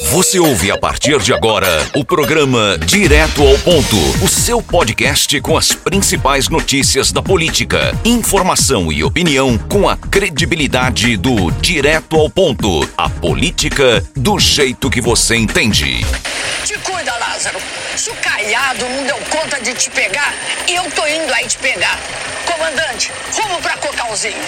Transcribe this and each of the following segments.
Você ouve a partir de agora o programa Direto ao Ponto, o seu podcast com as principais notícias da política, informação e opinião com a credibilidade do Direto ao Ponto, a política do jeito que você entende. Te cuida, Lázaro. Se o Caiado não deu conta de te pegar, eu tô indo aí te pegar. Comandante, rumo pra Cocalzinho.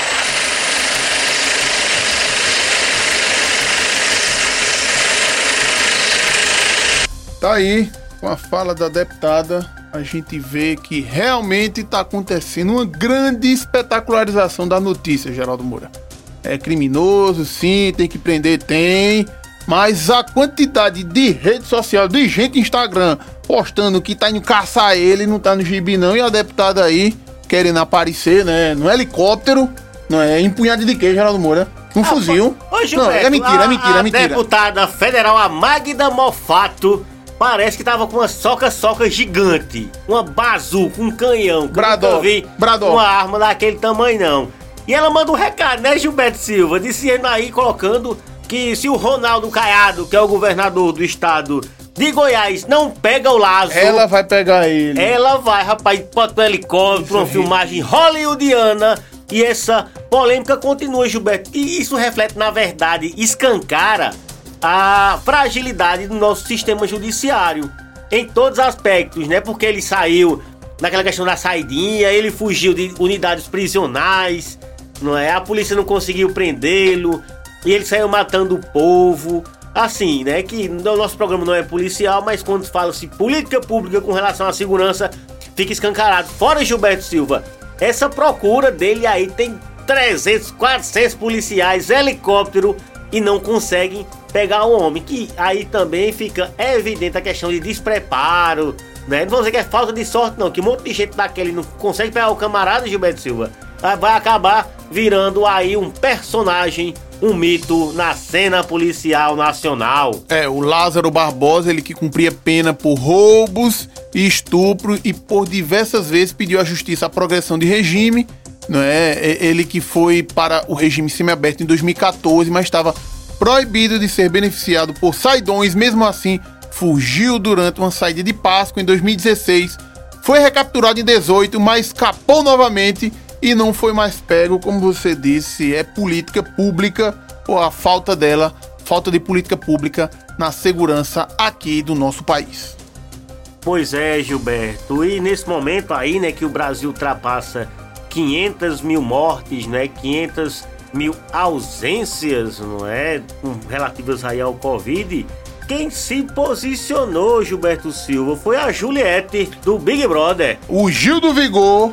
Tá aí, com a fala da deputada, a gente vê que realmente está acontecendo uma grande espetacularização da notícia, Geraldo Moura. É criminoso, sim, tem que prender, tem. Mas a quantidade de rede social, de gente no Instagram postando que tá indo caçar ele, não tá no gibi não, e a deputada aí querendo aparecer, né, no helicóptero, não é empunhado de quê, Geraldo Moura? Um Ah, fuzil. Ô, Gilberto, não, é mentira, é mentira, a, é mentira. A deputada federal, a Magda Mofato, parece que tava com uma soca-soca gigante. Uma bazuca, um canhão. que eu Braddock, nunca vi Braddock. uma arma daquele tamanho, não. E ela manda um recado, né, Gilberto Silva? Dizendo aí, colocando que se o Ronaldo Caiado, que é o governador do estado de Goiás, não pega o Lázaro... Ela vai pegar ele. Ela vai, rapaz, bota um helicóptero, uma filmagem hollywoodiana. E essa polêmica continua, Gilberto. E isso reflete, na verdade, escancara a fragilidade do nosso sistema judiciário. Em todos os aspectos, né? Porque ele saiu naquela questão da saidinha, ele fugiu de unidades prisionais, não é? A polícia não conseguiu prendê-lo, e ele saiu matando o povo. Assim, né? Que o nosso programa não é policial, mas quando fala-se política pública com relação à segurança, fica escancarado. Fora Gilberto Silva, essa procura dele aí tem 300, 400 policiais, helicóptero e não conseguem pegar o homem. Que aí também fica evidente a questão de despreparo, né? Não vou dizer que é falta de sorte, não, que um monte de gente daquele não consegue pegar o camarada Gilberto Silva. Aí Vai acabar virando aí um personagem, um mito na cena policial nacional. É, o Lázaro Barbosa, ele que cumpria pena por roubos e estupro e por diversas vezes pediu à justiça a progressão de regime, não é? E- Ele que foi para o regime semiaberto em 2014, mas estava proibido de ser beneficiado por saidões, mesmo assim fugiu durante uma saída de Páscoa em 2016, foi recapturado em 18, mas escapou novamente e não foi mais pego, como você disse, é política pública ou a falta dela, falta de política pública na segurança aqui do nosso país. Pois é, Gilberto. E nesse momento aí, né, que o Brasil ultrapassa 500 mil mortes, né, 500 mil ausências, não é, com- relativas aí ao Covid, quem se posicionou, Gilberto Silva, foi a Juliette do Big Brother. O Gil do Vigor,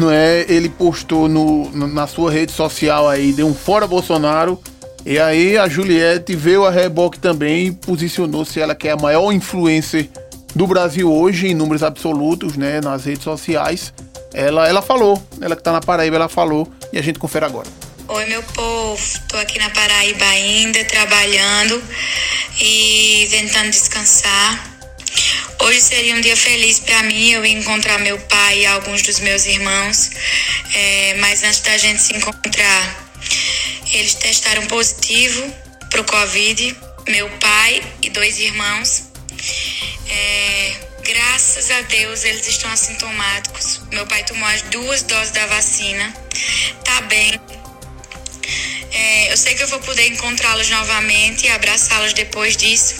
não é? Ele postou no- na sua rede social aí, deu um fora Bolsonaro. E aí a Juliette veio a reboque também e posicionou-se ela que é a maior influencer do Brasil hoje, em números absolutos, né? Nas redes sociais. Ela, ela falou, ela que tá na Paraíba, ela falou, e a gente confere agora. Oi, meu povo. Tô aqui na Paraíba ainda, trabalhando e tentando descansar. Hoje seria um dia feliz para mim. Eu encontrar meu pai e alguns dos meus irmãos. É, mas antes da gente se encontrar, eles testaram positivo pro Covid. Meu pai e dois irmãos. É, graças a Deus eles estão assintomáticos. Meu pai tomou as duas doses da vacina. Tá bem. É, eu sei que eu vou poder encontrá-los novamente e abraçá-los depois disso,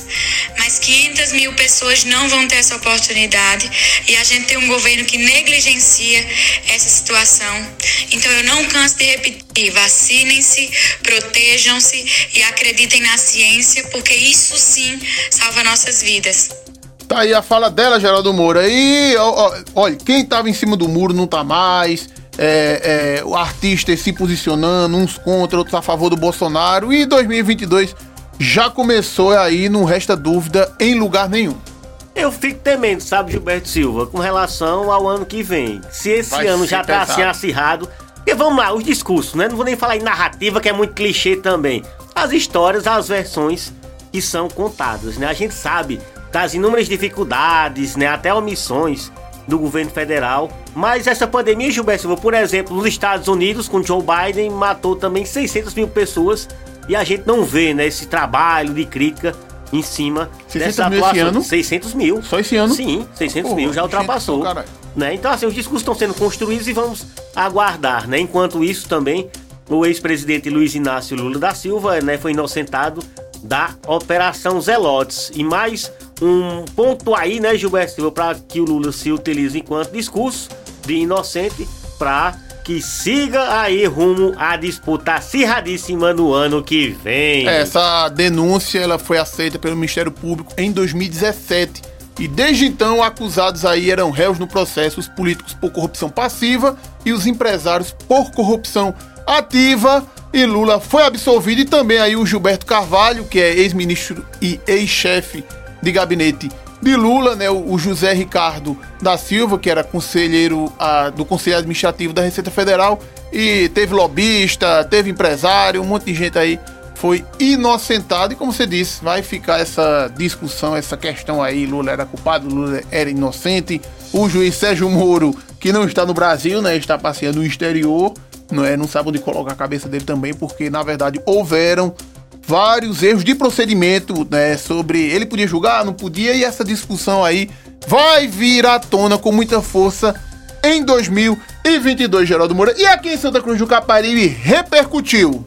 mas 500 mil pessoas não vão ter essa oportunidade e a gente tem um governo que negligencia essa situação. Então eu não canso de repetir: vacinem-se, protejam-se e acreditem na ciência, porque isso sim salva nossas vidas. Tá aí a fala dela, Geraldo Moura. E, olha, quem tava em cima do muro não tá mais. É, é, o artista se posicionando, uns contra, outros a favor do Bolsonaro. E 2022 já começou aí, não resta dúvida, em lugar nenhum. Eu fico temendo, sabe, Gilberto Silva, com relação ao ano que vem. Se esse Vai ano já tá pesado. assim acirrado. Porque vamos lá, os discursos, né? Não vou nem falar em narrativa, que é muito clichê também. As histórias, as versões que são contadas, né? A gente sabe das inúmeras dificuldades, né? Até omissões do governo federal. Mas essa pandemia, Gilberto por exemplo, nos Estados Unidos, com Joe Biden, matou também 600 mil pessoas. E a gente não vê, né? Esse trabalho de crítica em cima 600 dessa mil esse ano? 600 mil. Só esse ano? Sim, 600 Pô, mil já ultrapassou. Né? Então, assim, os discursos estão sendo construídos e vamos aguardar, né? Enquanto isso, também, o ex-presidente Luiz Inácio Lula da Silva né, foi inocentado da Operação Zelotes. E mais um ponto aí, né, Gilberto Silva, para que o Lula se utilize enquanto discurso de inocente para que siga aí rumo à disputa acirradíssima no ano que vem. Essa denúncia ela foi aceita pelo Ministério Público em 2017. E desde então, acusados aí eram réus no processo, os políticos por corrupção passiva e os empresários por corrupção ativa. E Lula foi absolvido e também aí o Gilberto Carvalho, que é ex-ministro e ex-chefe de gabinete de Lula, né, o José Ricardo da Silva, que era conselheiro ah, do Conselho Administrativo da Receita Federal, e teve lobista, teve empresário, um monte de gente aí foi inocentado. E como você disse, vai ficar essa discussão, essa questão aí: Lula era culpado, Lula era inocente. O juiz Sérgio Moro, que não está no Brasil, né, está passeando no exterior, não é, não sabe onde colocar a cabeça dele também, porque na verdade houveram vários erros de procedimento, né, sobre ele podia julgar, não podia, e essa discussão aí vai vir à tona com muita força em 2022, Geraldo Moura. E aqui em Santa Cruz do Caparibe repercutiu.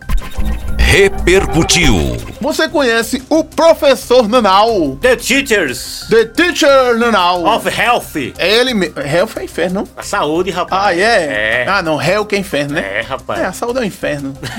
Repercutiu. Você conhece o professor Nanau? The Teachers The Teacher Nanau. of Health. É ele mesmo. Hell é inferno, não? A saúde, rapaz. Ah, é? É. Ah, não. Hell que é inferno, né? É, rapaz. É, a saúde é um inferno.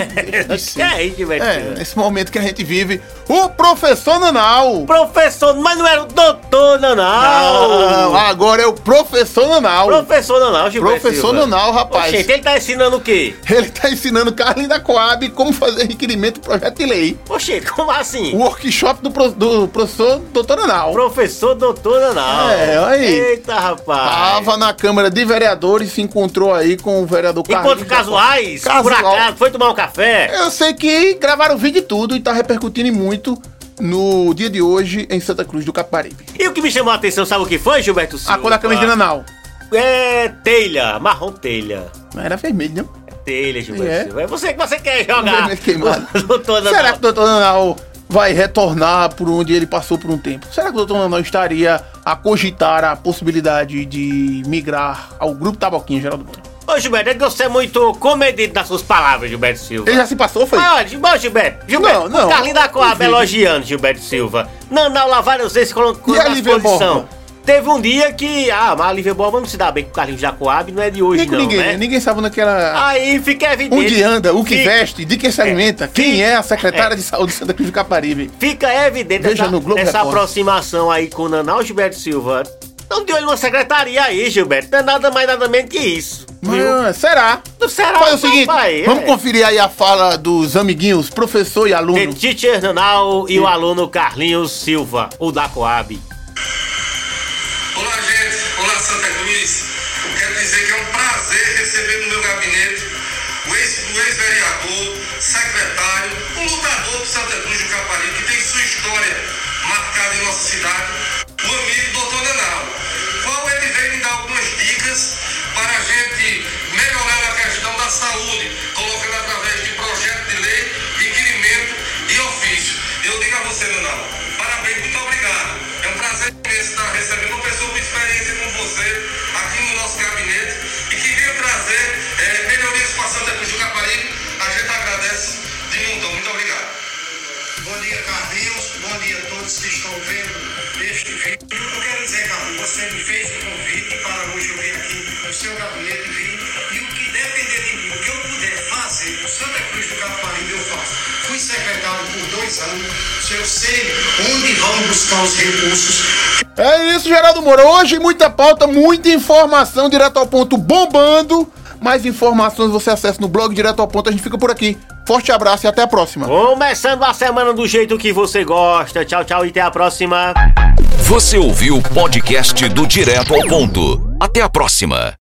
É isso, Gilberto É, Silva? nesse momento que a gente vive, o professor Nanau. Professor, mas não era o doutor Não, Nanau. agora é o professor Nanau. Professor Nanau, Gilberto Professor Silva. Nanau, rapaz. Oxente, ele tá ensinando o quê? Ele tá ensinando Carlinhos da Coab como fazer requerimento do projeto de lei. Oxente, como assim? O workshop do, pro- do professor doutor Nanau. Professor doutor Nanau. É, olha aí. Eita, rapaz. Tava na Câmara de Vereadores e se encontrou aí com o vereador Carlinhos. Enquanto da casuais, Casual. por acaso, foi tomar um café. Eu sei que gravaram vídeo e tudo e tá repercutindo muito no dia de hoje em Santa Cruz do Caparibe. E o que me chamou a atenção, sabe o que foi, Gilberto Silva? A cor da camisa de Nanau. É telha, marrom telha. Não era vermelho, não? É telha, Gilberto É. Silva. É você que você quer jogar. Queimado. doutor Nanau. Será que o doutor Nanau vai retornar por onde ele passou por um tempo? Será que o doutor Nanau estaria a cogitar a possibilidade de migrar ao Grupo Taboquinha, Geraldo Moura? Ô, Gilberto, é que você é muito comedido nas suas palavras, Gilberto Silva. Ele já se passou, foi? Ah, olha, Gilberto, Gilberto, Não, não. o Carlinhos da Coab Duvido. elogiando Gilberto Silva. Nanau lá várias vezes colocou na posição. Teve um dia que, ah, mas a Lívia Borba não se dá bem com o Carlinhos da Coab, não é de hoje Nem não, ninguém, né? né? Ninguém sabe naquela. Aí fica evidente. Onde anda, o que fica- veste, de que se alimenta, quem Fica- é a secretária é. de saúde de Santa Cruz do Caparibe. Fica evidente Veja essa, no Globo essa aproximação aí com o Nanau Gilberto Silva. Não de olho numa secretaria aí, Gilberto. Não é nada mais nada menos que isso. Mas, será? Não será, Faz o seguinte, papai, vamos é. conferir aí a fala dos amiguinhos, professor e The aluno. Teacher Nanau e o aluno Carlinhos Silva, o da Coab. Receber no meu gabinete o ex- o ex-vereador, secretário, um lutador de Santa Cruz do Caparibe, que tem sua história marcada em nossa cidade, o amigo doutor Nanau, qual ele veio me dar algumas dicas todos que estão vendo este vídeo. Eu quero dizer, Carlinhos, você me fez o convite para hoje eu vir aqui no seu gabinete vir e o que depender de mim, o que eu puder fazer por Santa Cruz do Caparibe, eu faço. Fui secretário por dois anos, eu sei onde vão buscar os recursos. É isso, Geraldo Moura. Hoje muita pauta, muita informação direto ao ponto bombando. Mais informações você acessa no blog direto ao ponto. A gente fica por aqui. Forte abraço e até a próxima. Começando a semana do jeito que você gosta. Tchau, tchau e até a próxima. Você ouviu o podcast do Direto ao Ponto. Até a próxima.